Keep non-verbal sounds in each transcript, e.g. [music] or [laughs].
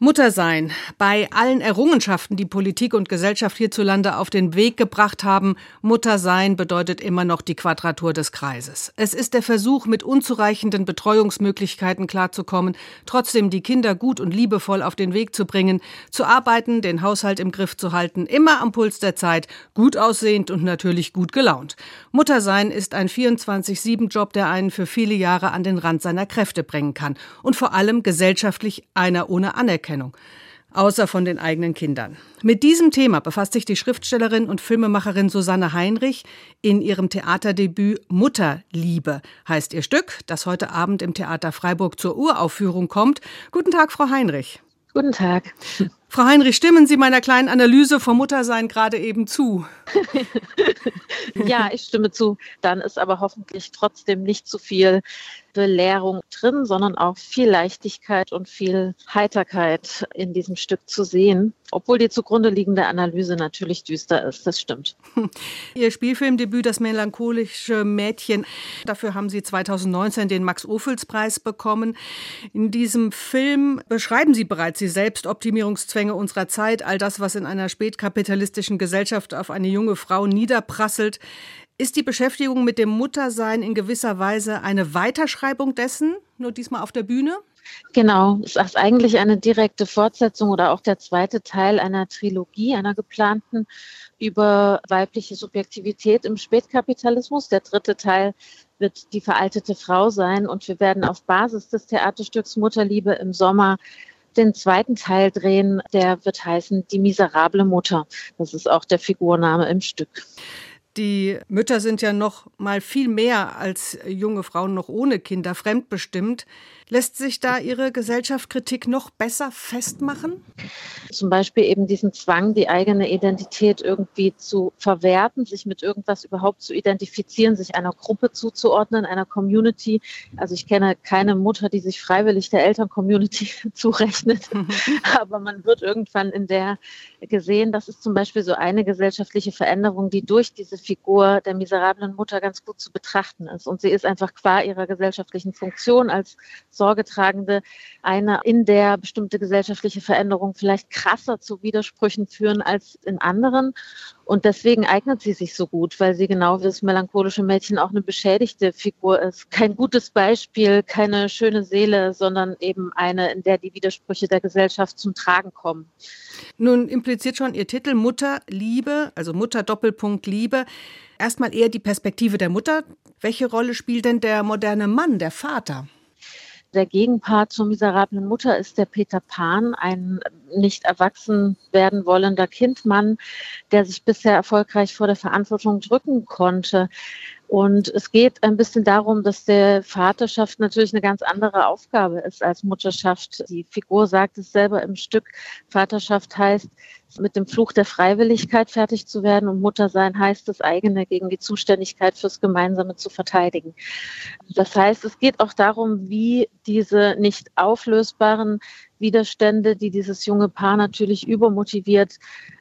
Muttersein. Bei allen Errungenschaften, die Politik und Gesellschaft hierzulande auf den Weg gebracht haben, Muttersein bedeutet immer noch die Quadratur des Kreises. Es ist der Versuch, mit unzureichenden Betreuungsmöglichkeiten klarzukommen, trotzdem die Kinder gut und liebevoll auf den Weg zu bringen, zu arbeiten, den Haushalt im Griff zu halten, immer am Puls der Zeit, gut aussehend und natürlich gut gelaunt. Muttersein ist ein 24-7-Job, der einen für viele Jahre an den Rand seiner Kräfte bringen kann und vor allem gesellschaftlich einer ohne Anerkennung. Anerkennung, außer von den eigenen Kindern. Mit diesem Thema befasst sich die Schriftstellerin und Filmemacherin Susanne Heinrich in ihrem Theaterdebüt Mutterliebe heißt ihr Stück, das heute Abend im Theater Freiburg zur Uraufführung kommt. Guten Tag, Frau Heinrich. Guten Tag. Frau Heinrich, stimmen Sie meiner kleinen Analyse vom Muttersein gerade eben zu? [laughs] ja, ich stimme zu. Dann ist aber hoffentlich trotzdem nicht zu viel Belehrung drin, sondern auch viel Leichtigkeit und viel Heiterkeit in diesem Stück zu sehen, obwohl die zugrunde liegende Analyse natürlich düster ist. Das stimmt. [laughs] Ihr Spielfilmdebüt, das melancholische Mädchen, dafür haben Sie 2019 den Max-Ophüls-Preis bekommen. In diesem Film beschreiben Sie bereits die Selbstoptimierungszwänge unserer Zeit, all das, was in einer spätkapitalistischen Gesellschaft auf eine junge Frau niederprasselt. Ist die Beschäftigung mit dem Muttersein in gewisser Weise eine Weiterschreibung dessen, nur diesmal auf der Bühne? Genau, es ist eigentlich eine direkte Fortsetzung oder auch der zweite Teil einer Trilogie, einer geplanten über weibliche Subjektivität im Spätkapitalismus. Der dritte Teil wird die veraltete Frau sein und wir werden auf Basis des Theaterstücks Mutterliebe im Sommer den zweiten Teil drehen, der wird heißen Die miserable Mutter. Das ist auch der Figurname im Stück. Die Mütter sind ja noch mal viel mehr als junge Frauen noch ohne Kinder fremdbestimmt. Lässt sich da Ihre Gesellschaftskritik noch besser festmachen? Zum Beispiel eben diesen Zwang, die eigene Identität irgendwie zu verwerten, sich mit irgendwas überhaupt zu identifizieren, sich einer Gruppe zuzuordnen, einer Community. Also ich kenne keine Mutter, die sich freiwillig der Elterncommunity [laughs] zurechnet, [laughs] aber man wird irgendwann in der gesehen, das ist zum Beispiel so eine gesellschaftliche Veränderung, die durch diese Figur der miserablen Mutter ganz gut zu betrachten ist. Und sie ist einfach qua ihrer gesellschaftlichen Funktion als Sorgetragende eine, in der bestimmte gesellschaftliche Veränderungen vielleicht krasser zu Widersprüchen führen als in anderen. Und deswegen eignet sie sich so gut, weil sie genau wie das melancholische Mädchen auch eine beschädigte Figur ist. Kein gutes Beispiel, keine schöne Seele, sondern eben eine, in der die Widersprüche der Gesellschaft zum Tragen kommen. Nun impliziert schon Ihr Titel Mutter Liebe, also Mutter Doppelpunkt Liebe. Erstmal eher die Perspektive der Mutter. Welche Rolle spielt denn der moderne Mann, der Vater? Der Gegenpart zur miserablen Mutter ist der Peter Pan, ein nicht erwachsen werden wollender Kindmann, der sich bisher erfolgreich vor der Verantwortung drücken konnte. Und es geht ein bisschen darum, dass der Vaterschaft natürlich eine ganz andere Aufgabe ist als Mutterschaft. Die Figur sagt es selber im Stück. Vaterschaft heißt, mit dem Fluch der Freiwilligkeit fertig zu werden und Muttersein heißt, das eigene gegen die Zuständigkeit fürs Gemeinsame zu verteidigen. Das heißt, es geht auch darum, wie diese nicht auflösbaren Widerstände, die dieses junge Paar natürlich übermotiviert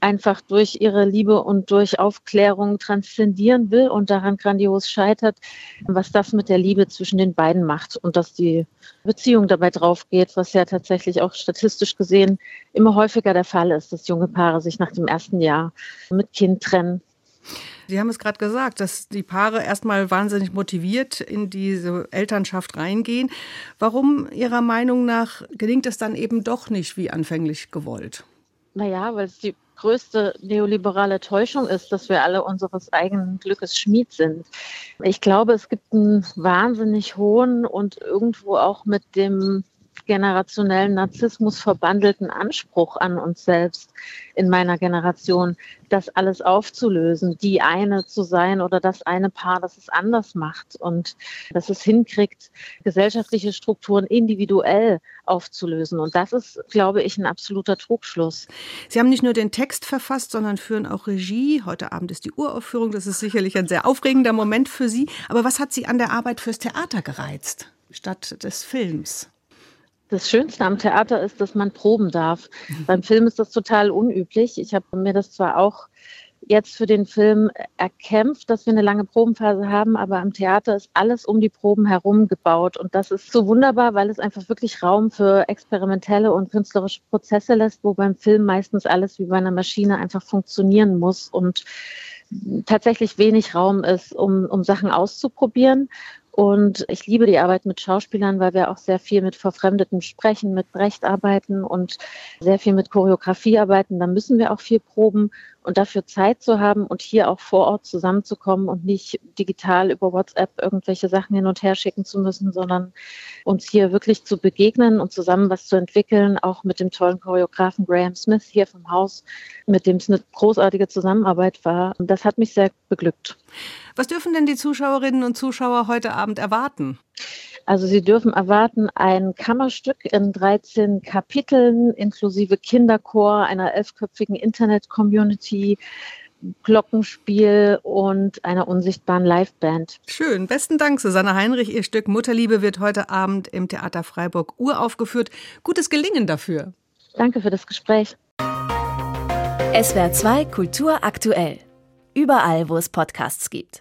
einfach durch ihre Liebe und durch Aufklärung transzendieren will und daran grandios scheitert, was das mit der Liebe zwischen den beiden macht und dass die Beziehung dabei drauf geht, was ja tatsächlich auch statistisch gesehen immer häufiger der Fall ist, dass junge Paare sich nach dem ersten Jahr mit Kind trennen. Sie haben es gerade gesagt, dass die Paare erstmal wahnsinnig motiviert in diese Elternschaft reingehen. Warum Ihrer Meinung nach gelingt es dann eben doch nicht wie anfänglich gewollt? Naja, weil es die größte neoliberale Täuschung ist, dass wir alle unseres eigenen Glückes Schmied sind. Ich glaube, es gibt einen wahnsinnig hohen und irgendwo auch mit dem generationellen Narzissmus verbandelten Anspruch an uns selbst in meiner Generation, das alles aufzulösen, die eine zu sein oder das eine Paar, das es anders macht und dass es hinkriegt, gesellschaftliche Strukturen individuell aufzulösen. Und das ist, glaube ich, ein absoluter Trugschluss. Sie haben nicht nur den Text verfasst, sondern führen auch Regie. Heute Abend ist die Uraufführung. Das ist sicherlich ein sehr aufregender Moment für Sie. Aber was hat Sie an der Arbeit fürs Theater gereizt, statt des Films? Das Schönste am Theater ist, dass man proben darf. Mhm. Beim Film ist das total unüblich. Ich habe mir das zwar auch jetzt für den Film erkämpft, dass wir eine lange Probenphase haben, aber im Theater ist alles um die Proben herum gebaut. Und das ist so wunderbar, weil es einfach wirklich Raum für experimentelle und künstlerische Prozesse lässt, wo beim Film meistens alles wie bei einer Maschine einfach funktionieren muss und tatsächlich wenig Raum ist, um, um Sachen auszuprobieren. Und ich liebe die Arbeit mit Schauspielern, weil wir auch sehr viel mit Verfremdeten sprechen, mit Brecht arbeiten und sehr viel mit Choreografie arbeiten. Da müssen wir auch viel proben und dafür Zeit zu haben und hier auch vor Ort zusammenzukommen und nicht digital über WhatsApp irgendwelche Sachen hin und her schicken zu müssen, sondern uns hier wirklich zu begegnen und zusammen was zu entwickeln, auch mit dem tollen Choreografen Graham Smith hier vom Haus, mit dem es eine großartige Zusammenarbeit war. Das hat mich sehr beglückt. Was dürfen denn die Zuschauerinnen und Zuschauer heute Abend erwarten? Also Sie dürfen erwarten ein Kammerstück in 13 Kapiteln inklusive Kinderchor, einer elfköpfigen Internet-Community, Glockenspiel und einer unsichtbaren Liveband. Schön. Besten Dank, Susanne Heinrich. Ihr Stück Mutterliebe wird heute Abend im Theater Freiburg uraufgeführt. Gutes Gelingen dafür. Danke für das Gespräch. SWR 2 Kultur aktuell. Überall, wo es Podcasts gibt.